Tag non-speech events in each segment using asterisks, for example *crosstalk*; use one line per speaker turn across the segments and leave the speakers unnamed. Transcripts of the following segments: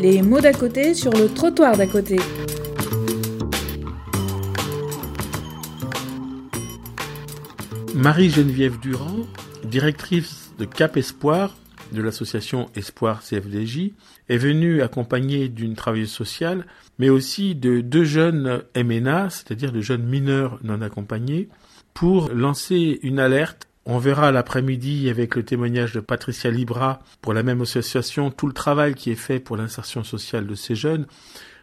Les mots d'à côté sur le trottoir d'à côté.
Marie-Geneviève Durand, directrice de Cap Espoir de l'association Espoir CFDJ, est venue accompagnée d'une travailleuse sociale, mais aussi de deux jeunes MNA, c'est-à-dire de jeunes mineurs non accompagnés, pour lancer une alerte. On verra l'après-midi avec le témoignage de Patricia Libra pour la même association tout le travail qui est fait pour l'insertion sociale de ces jeunes,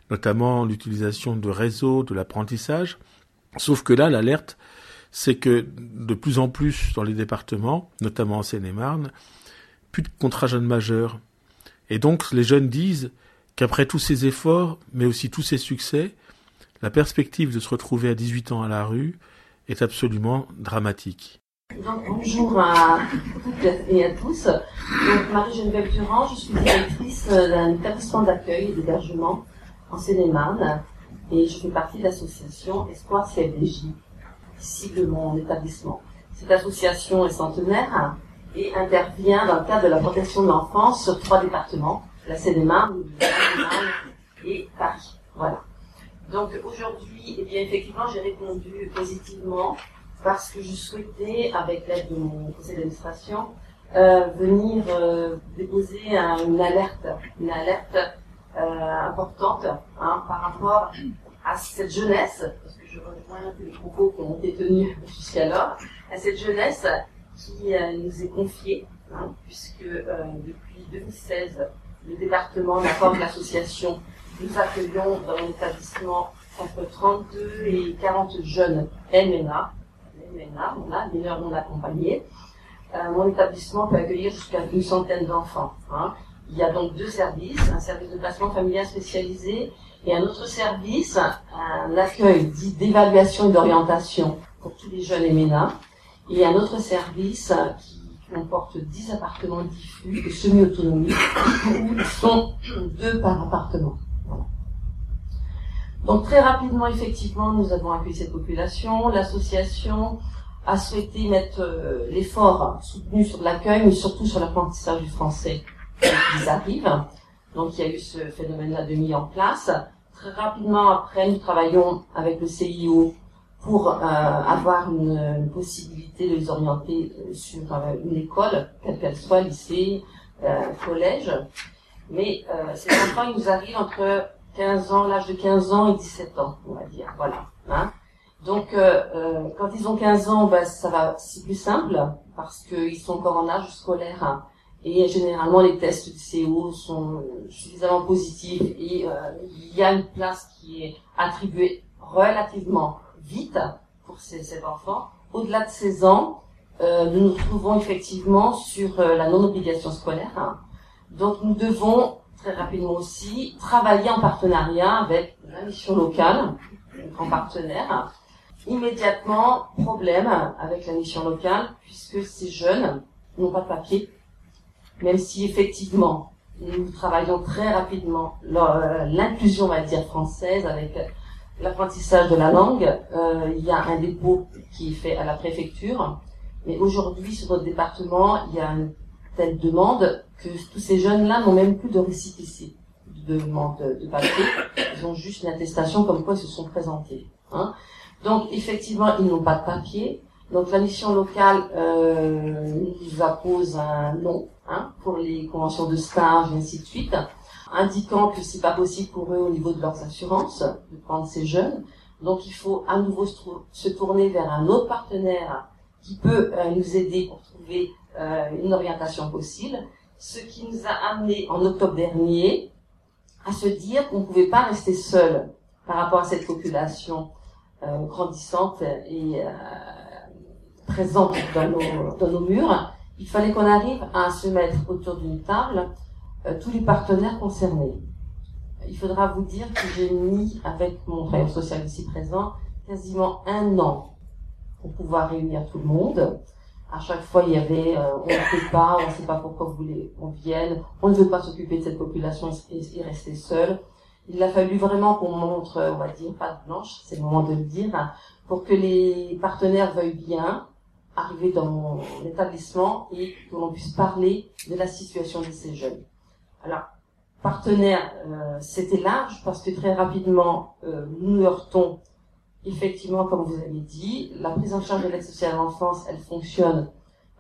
notamment l'utilisation de réseaux, de l'apprentissage. Sauf que là, l'alerte, c'est que de plus en plus dans les départements, notamment en Seine-et-Marne, plus de contrats jeunes majeurs. Et donc les jeunes disent qu'après tous ces efforts, mais aussi tous ces succès, la perspective de se retrouver à 18 ans à la rue est absolument dramatique.
Donc, bonjour à toutes et à tous. Marie-Geneviève Durand, je suis directrice d'un établissement d'accueil et d'hébergement en Seine-et-Marne et je fais partie de l'association Espoir CFDJ, ici de mon établissement. Cette association est centenaire et intervient dans le cadre de la protection de l'enfance sur trois départements, la Seine-et-Marne, et Paris. Voilà. Donc aujourd'hui, eh bien effectivement, j'ai répondu positivement parce que je souhaitais, avec l'aide de mon conseil d'administration, euh, venir euh, déposer une alerte, une alerte euh, importante hein, par rapport à cette jeunesse, parce que je rejoins les propos qui ont été tenus *laughs* jusqu'alors, à cette jeunesse qui nous est confiée, hein, puisque depuis 2016, le département, la forme l'association, nous accueillons dans l'établissement entre 32 et 40 jeunes MNA, MNA, on a mineurs non accompagnés. Euh, mon établissement peut accueillir jusqu'à une centaine d'enfants. Hein. Il y a donc deux services, un service de placement familial spécialisé et un autre service, un accueil dit d'évaluation et d'orientation pour tous les jeunes MNA, et un autre service qui comporte 10 appartements diffus de semi-autonomie où ils sont deux par appartement. Donc très rapidement, effectivement, nous avons accueilli cette population. L'association a souhaité mettre euh, l'effort soutenu sur l'accueil, mais surtout sur l'apprentissage du français ils arrivent. Donc il y a eu ce phénomène-là de mis en place. Très rapidement après, nous travaillons avec le CIO pour euh, avoir une, possibilité de les orienter euh, sur une école, quelle qu'elle soit, lycée, collège. Mais ces enfants, ils nous arrivent entre 15 ans, l'âge de 15 ans et 17 ans, on va dire. Voilà. Hein. Donc, euh, euh, quand ils ont 15 ans, ben, ça va, c'est plus simple parce qu'ils sont encore en âge scolaire hein. et généralement les tests du CO sont suffisamment positifs et euh, il y a une place qui est attribuée relativement vite pour ces, ces enfants. Au-delà de 16 ans, nous nous trouvons effectivement sur la non-obligation scolaire. Hein. Donc, nous devons très rapidement aussi, travailler en partenariat avec la mission locale, en partenaire. Immédiatement, problème avec la mission locale, puisque ces jeunes n'ont pas de papier, même si effectivement, nous travaillons très rapidement l'inclusion, on va dire, française avec l'apprentissage de la langue. Euh, il y a un dépôt qui est fait à la préfecture, mais aujourd'hui, sur notre département, il y a une telle demande que tous ces jeunes-là n'ont même plus de récipicé de demande de papier. Ils ont juste une attestation comme quoi ils se sont présentés. Hein. Donc effectivement, ils n'ont pas de papier. Donc la mission locale euh, nous appose un nom hein, pour les conventions de stage et ainsi de suite, indiquant que c'est pas possible pour eux au niveau de leurs assurances de prendre ces jeunes. Donc il faut à nouveau se, tourner vers un autre partenaire qui peut euh, nous aider pour trouver euh, une orientation possible, ce qui nous a amené en octobre dernier à se dire qu'on ne pouvait pas rester seul par rapport à cette population euh, grandissante et euh, présente dans nos, dans nos murs. Il fallait qu'on arrive à se mettre autour d'une table tous les partenaires concernés. Il faudra vous dire que j'ai mis, avec mon travailleur social ici présent, quasiment un an pour pouvoir réunir tout le monde. À chaque fois, il y avait euh, on ne peut pas, on ne sait pas pourquoi vous voulez qu'on vienne, on ne veut pas s'occuper de cette population et, rester seul. Il a fallu vraiment qu'on montre, on va dire, pas de blanche, c'est le moment de le dire, pour que les partenaires veuillent bien arriver dans mon établissement et que l'on puisse parler de la situation de ces jeunes. Alors, partenaires, euh, c'était large parce que très rapidement, euh, nous heurtons effectivement, comme vous avez dit, la prise en charge de l'aide sociale à l'enfance, elle fonctionne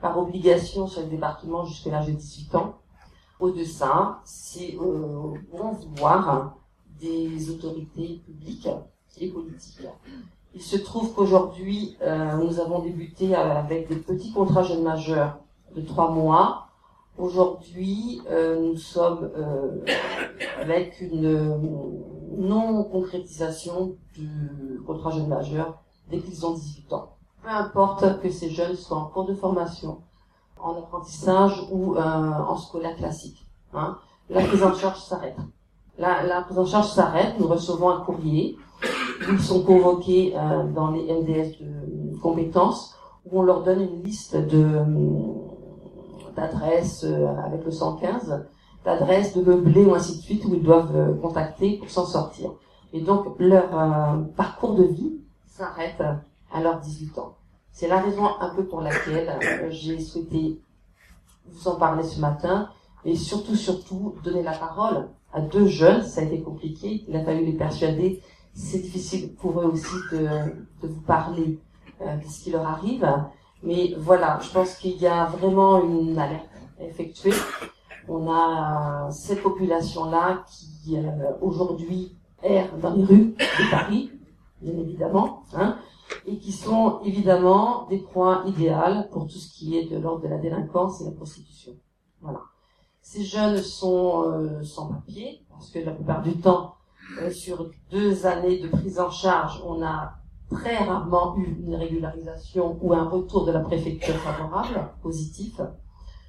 par obligation sur le département jusqu'à l'âge de 18 ans. Au-dessus, c'est euh, bon vouloir des autorités publiques et politiques. Il se trouve qu'aujourd'hui, euh, nous avons débuté avec des petits contrats jeunes majeurs de trois mois. Aujourd'hui, euh, nous sommes euh, avec une non-concrétisation du contrat jeune majeur dès qu'ils ont 18 ans. Peu importe que ces jeunes soient en cours de formation, en apprentissage ou euh, en scolaire classique. Hein, la prise en charge s'arrête. La, prise en charge s'arrête, nous recevons un courrier, ils sont convoqués euh, dans les MDS de compétences, où on leur donne une liste d'adresses euh, avec le 115, d'adresses de meublés ou ainsi de suite, où ils doivent euh, contacter pour s'en sortir. Et donc leur parcours de vie s'arrête à leurs 18 ans. C'est la raison un peu pour laquelle j'ai souhaité vous en parler ce matin, et surtout, surtout, donner la parole à deux jeunes. Ça a été compliqué, il a fallu les persuader. C'est difficile pour eux aussi de, de vous parler euh, de ce qui leur arrive. Mais voilà, je pense qu'il y a vraiment une alerte effectuée. On a cette population-là qui, euh, aujourd'hui, erre dans les rues de Paris, bien évidemment, hein, et qui sont évidemment des proies idéales pour tout ce qui est de l'ordre de la délinquance et la prostitution. Voilà. Ces jeunes sont euh, sans papier, parce que la plupart du temps, euh, sur deux années de prise en charge, on a très rarement eu une régularisation ou un retour de la préfecture favorable, positif.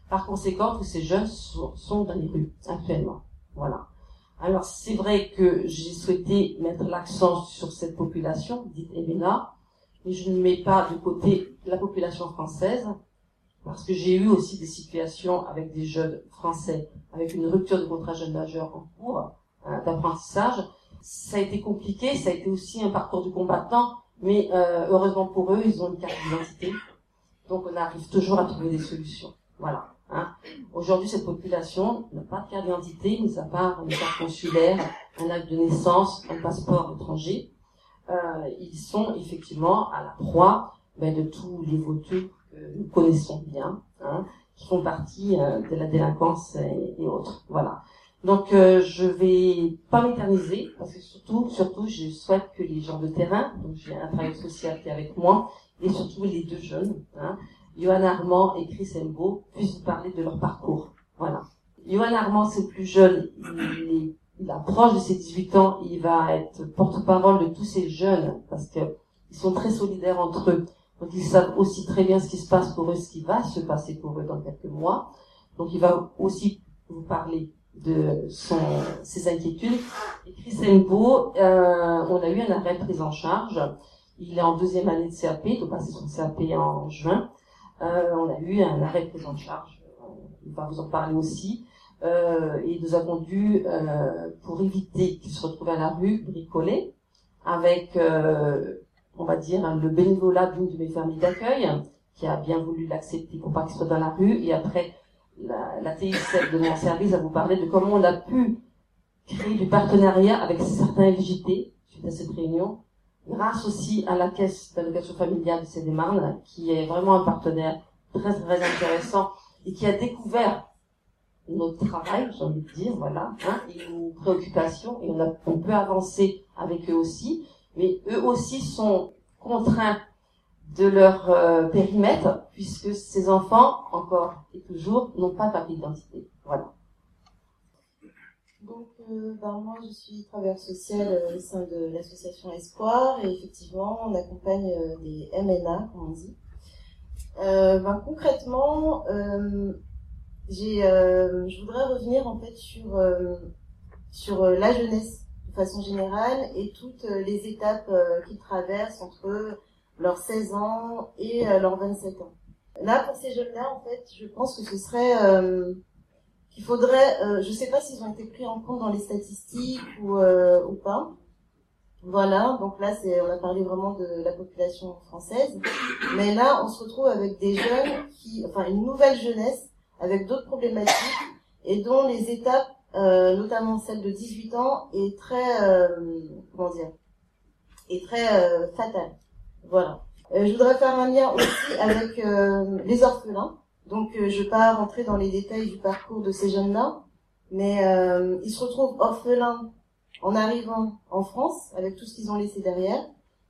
Par conséquent, tous ces jeunes sont, dans les rues actuellement. Voilà. Alors c'est vrai que j'ai souhaité mettre l'accent sur cette population, dite Emena, mais je ne mets pas de côté la population française, parce que j'ai eu aussi des situations avec des jeunes français, avec une rupture de contrat jeune majeur en cours euh, d'apprentissage. Ça a été compliqué, ça a été aussi un parcours du combattant, mais euh, heureusement pour eux, ils ont une carte d'identité, donc on arrive toujours à trouver des solutions. Voilà. Hein. Aujourd'hui, cette population n'a pas de carte d'identité, mis à part une carte consulaire, un acte de naissance, un passeport étranger. Euh, ils sont effectivement à la proie ben, de tous les voteux que nous connaissons bien, hein, qui font partie euh, de la délinquance et, autres. Voilà. Donc euh, je vais pas m'éterniser parce que surtout, surtout, je souhaite que les gens de terrain, donc j'ai un travail social qui est avec moi, et surtout les deux jeunes, hein, Johan Armand et Chris Embo, puissent parler de leur parcours. Voilà. Johan Armand, c'est le plus jeune, il, il approche de ses 18 ans, il va être porte-parole de tous ces jeunes parce que ils sont très solidaires entre eux. Donc ils savent aussi très bien ce qui se passe pour eux, ce qui va se passer pour eux dans quelques mois. Donc il va aussi vous parler de son, ses inquiétudes. Et Chris Embo, euh, on a eu un arrêt de prise en charge. Il est en deuxième année de CAP, il doit passer son CAP en juin. Euh, on a eu un arrêt de prise en charge. Il va vous en parler aussi. Euh, et nous avons dû, euh, pour éviter qu'il se retrouve à la rue, bricoler avec on va dire, le bénévolat d'une de mes familles d'accueil, qui a bien voulu l'accepter pour pas qu'il soit dans la rue. Et après, la, de mon service à vous parler de comment on a pu créer du partenariat avec certains LJT suite à cette réunion, grâce aussi à la caisse d'allocation familiale de Cédémarne, qui est vraiment un partenaire très très intéressant et qui a découvert notre travail, j'ai envie de dire, voilà, hein, et nos préoccupations, et on, a, on peut avancer avec eux aussi mais eux aussi sont contraints de leur euh, périmètre, puisque ces enfants, encore et toujours, n'ont pas de d'identité. Voilà.
Donc, euh, ben, moi, je suis travailleur social euh, au sein de l'association Espoir, et effectivement, on accompagne des MNA, comme on dit. Ben, concrètement, j'ai, je voudrais revenir en fait sur sur la jeunesse façon générale et toutes euh, les étapes euh, qu'ils traversent entre leurs 16 ans et euh, leurs 27 ans. Là, pour ces jeunes-là, en fait, je pense que ce serait qu'il faudrait, je sais pas s'ils ont été pris en compte dans les statistiques ou, ou pas. Voilà, donc là, on a parlé vraiment de la population française, mais là, on se retrouve avec des jeunes qui, enfin, une nouvelle jeunesse avec d'autres problématiques et dont les étapes euh, notamment celle de 18 ans, est très, euh, comment dire, est très euh, fatale. Voilà. Euh, je voudrais faire un lien aussi avec euh, les orphelins. Donc, euh, je vais pas rentrer dans les détails du parcours de ces jeunes-là, mais euh, ils se retrouvent orphelins en arrivant en France, avec tout ce qu'ils ont laissé derrière,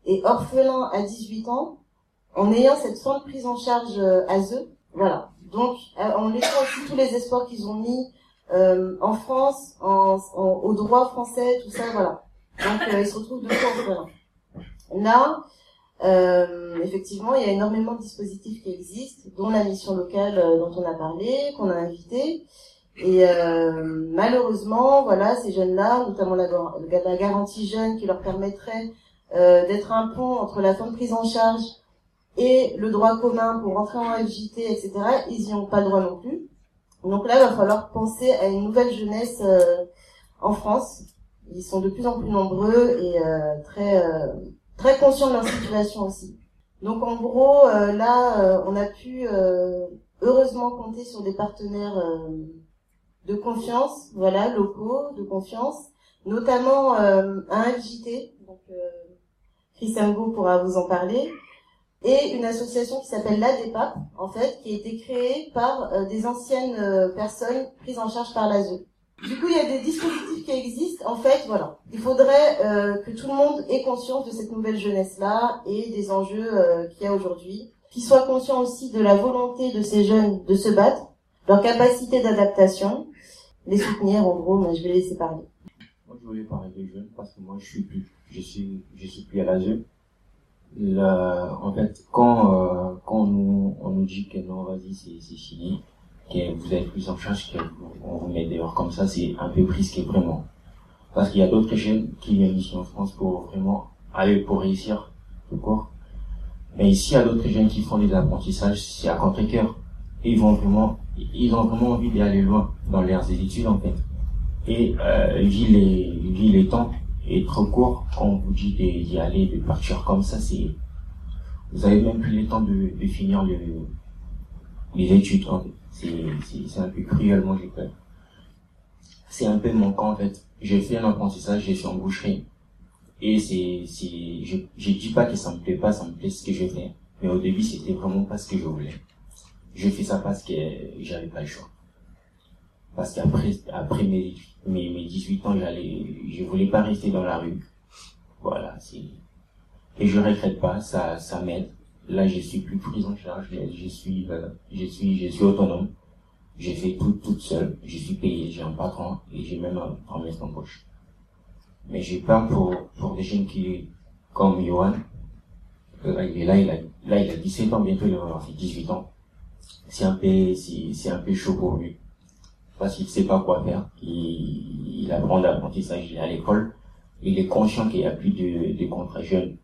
et orphelins à 18 ans, en ayant cette fin de prise en charge euh, à eux. Voilà. Donc, euh, en laissant aussi tous les espoirs qu'ils ont mis euh, en France, en, en- au droit français, tout ça, voilà. Donc, euh, ils se retrouvent de orphelins. Là, euh, effectivement, il y a énormément de dispositifs qui existent, dont la mission locale euh, dont on a parlé, qu'on a invité. Et euh, malheureusement, voilà, ces jeunes-là, notamment la, garantie jeune qui leur permettrait euh, d'être un pont entre la fin de prise en charge et le droit commun pour rentrer en FJT, etc., ils n'y ont pas droit non plus. Donc là, il va falloir penser à une nouvelle jeunesse euh, en France. Ils sont de plus en plus nombreux et très très conscients de leur situation aussi. Donc en gros, euh, là, euh, on a pu euh, heureusement compter sur des partenaires de confiance, voilà, locaux, de confiance, notamment un FJT, donc euh, Chris Ambo pourra vous en parler, et une association qui s'appelle l'ADEPAP, en fait, qui a été créée par des anciennes personnes prises en charge par l'ASE. Du coup, il y a des dispositifs qui existent. En fait, voilà. Il faudrait euh, que tout le monde ait conscience de cette nouvelle jeunesse-là et des enjeux euh, qu'il y a aujourd'hui. Qu'ils soient conscients aussi de la volonté de ces jeunes de se battre, leur capacité d'adaptation, les soutenir, en gros, mais je vais laisser parler.
Moi, je voulais parler des jeunes parce que moi, je suis plus, je suis, je suis plus à l'âge. Là, en fait, quand, euh, quand on nous, on nous dit que non, vas-y, c'est fini, que vous êtes plus en charge, qu'on vous met dehors comme ça, c'est un peu risqué, vraiment. Parce qu'il y a d'autres jeunes qui viennent ici en France pour vraiment aller pour réussir, tout court. Mais ici, il y a d'autres jeunes qui font des apprentissages, c'est à contre-cœur. Ils vont vraiment, ils ont vraiment envie d'aller loin dans leurs études, en fait. Et euh, vu les vu les temps est trop court quand on vous dit d'y aller, de partir comme ça, c'est vous avez même plus le temps de, de finir le, les études. En fait. C'est un peu cruellement j'ai peur. C'est un peu manquant en fait. J'ai fait un apprentissage, j'ai fait en boucherie. Et c'est c'est je je dis pas que ça me plaît pas, ça me plaît ce que je fais. Mais au début c'était vraiment pas ce que je voulais. Je fais ça parce que j'avais pas le choix parce qu'après après mes, mes mes 18 ans j'allais je voulais pas rester dans la rue voilà c'est et je regrette pas ça ça m'aide là je suis plus prise en charge je suis euh, je suis je suis autonome. J'ai fait tout toute seule. Je suis payé j'ai un patron et j'ai même un promesse d'embauche mais j'ai peur pour pour des jeunes qui comme Johan là il là il a là il a 17 ans bientôt il va avoir fait 18 ans. C'est un peu c'est un peu chaud pour lui. Parce qu'il sait pas quoi faire. Il, il apprend d'apprentissage, il est à l'école. Il est conscient qu'il n'y a plus de, de contrat jeune,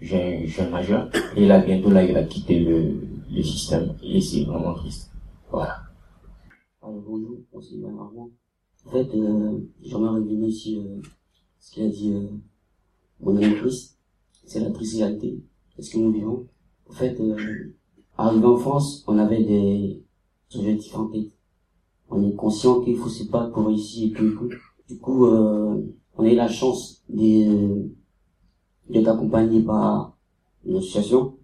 jeune, jeune majeur. Et là, bientôt, là, il va quitter le, le système. Et c'est vraiment triste. Voilà.
Alors, bonjour, moi c'est Ivan. En fait, euh, j'aimerais revenir ici euh, ce qu'il a dit euh, mon ami Chris. C'est la triste réalité de ce que nous vivons. En fait, euh, arrivé en France, on avait des objectifs en tête. On est conscient qu'il faut se battre pour réussir et tout. Du coup, euh, on a eu la chance de- d'être accompagné par une association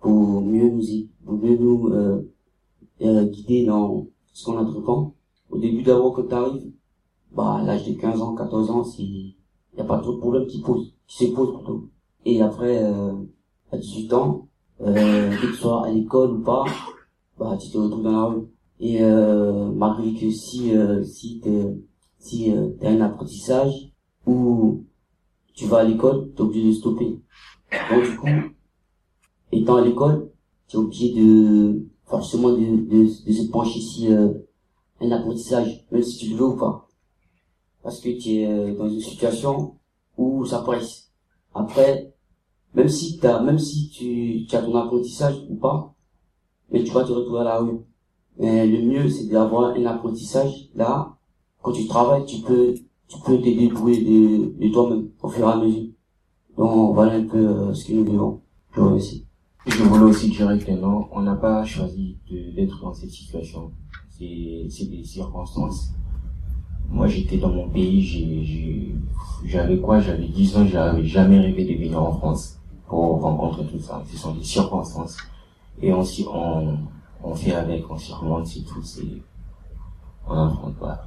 pour mieux nous, pour mieux nous euh, euh, guider dans ce qu'on entreprend. Au début d'abord quand t'arrives, bah à l'âge de 15 ans, 14 ans, c'est y a pas trop de problèmes qui posent, qui se posent plutôt. Et après euh, à 18 ans, euh, que tu sois à l'école ou pas, bah tu te retrouves dans la rue. Et euh, malgré que si euh, si t'es si euh, t'as un apprentissage ou tu vas à l'école, t'es obligé de stopper. Donc du coup, étant à l'école, tu es obligé de forcément de, de, de se pencher si euh, un apprentissage, même si tu le veux ou pas. Parce que tu es euh, dans une situation où ça presse. Après, même si t'as, même si tu, tu as ton apprentissage ou pas, mais tu vas te retrouver à la rue. Mais le mieux, c'est d'avoir un apprentissage là. Quand tu travailles, tu peux, tu peux te débrouiller de, de toi-même au fur et à mesure. Donc voilà un peu euh, ce que nous vivons. Je vous.
Je voulais aussi dire que non, on n'a pas choisi d'être dans cette situation. C'est des circonstances. moi j'étais dans mon pays, j'avais quoi? J'avais 10 ans, j'avais jamais rêvé de venir en France pour rencontrer tout ça. Ce sont des circonstances. Et on, on, on fait avec, on s'y remonte, c'est tout, c'est, on affronte pas.